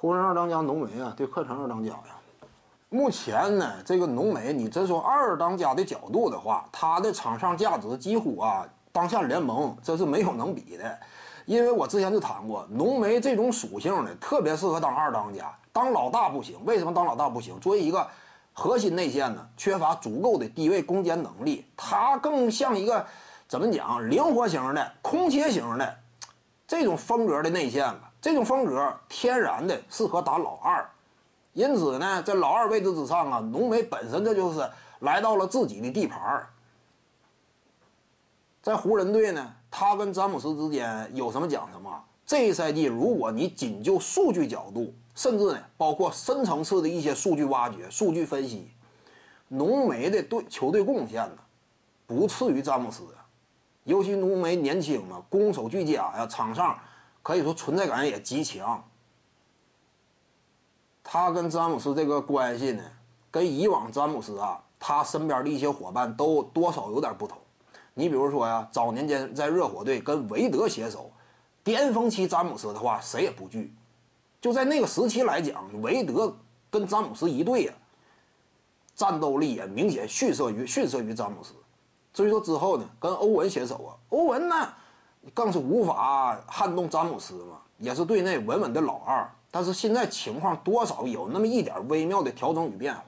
湖人二当家浓眉啊，对客城二当家呀。目前呢，这个浓眉，你真说二当家的角度的话，他的场上价值几乎啊，当下联盟真是没有能比的。因为我之前就谈过，浓眉这种属性呢，特别适合当二当家，当老大不行。为什么当老大不行？作为一个核心内线呢，缺乏足够的低位攻坚能力，他更像一个怎么讲，灵活型的、空切型的这种风格的内线了。这种风格天然的适合打老二，因此呢，在老二位置之上啊，浓眉本身这就是来到了自己的地盘儿。在湖人队呢，他跟詹姆斯之间有什么讲什么。这一赛季，如果你仅就数据角度，甚至呢，包括深层次的一些数据挖掘、数据分析，浓眉的对球队贡献呢，不次于詹姆斯。尤其浓眉年轻嘛，攻守俱佳呀，场上。可以说存在感也极强。他跟詹姆斯这个关系呢，跟以往詹姆斯啊，他身边的一些伙伴都多少有点不同。你比如说呀，早年间在热火队跟韦德携手，巅峰期詹姆斯的话谁也不惧。就在那个时期来讲，韦德跟詹姆斯一队呀，战斗力也明显逊色于逊色于詹姆斯。所以说之后呢，跟欧文携手啊，欧文呢？更是无法撼动詹姆斯嘛，也是队内稳稳的老二。但是现在情况多少有那么一点微妙的调整与变化。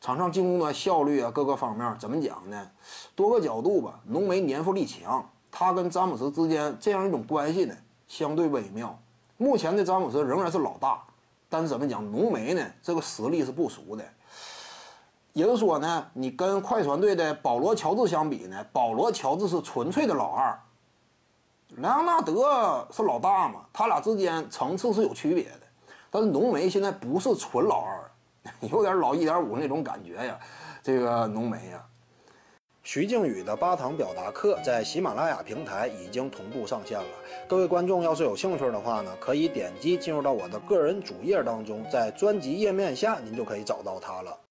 场上进攻端效率啊，各个方面怎么讲呢？多个角度吧。浓眉粘附力强，他跟詹姆斯之间这样一种关系呢，相对微妙。目前的詹姆斯仍然是老大，但是怎么讲，浓眉呢，这个实力是不俗的。也就是说呢，你跟快船队的保罗·乔治相比呢，保罗·乔治是纯粹的老二，莱昂纳德是老大嘛，他俩之间层次是有区别的。但是浓眉现在不是纯老二，有点老一点五那种感觉呀。这个浓眉呀，徐静宇的八堂表达课在喜马拉雅平台已经同步上线了。各位观众要是有兴趣的话呢，可以点击进入到我的个人主页当中，在专辑页面下您就可以找到它了。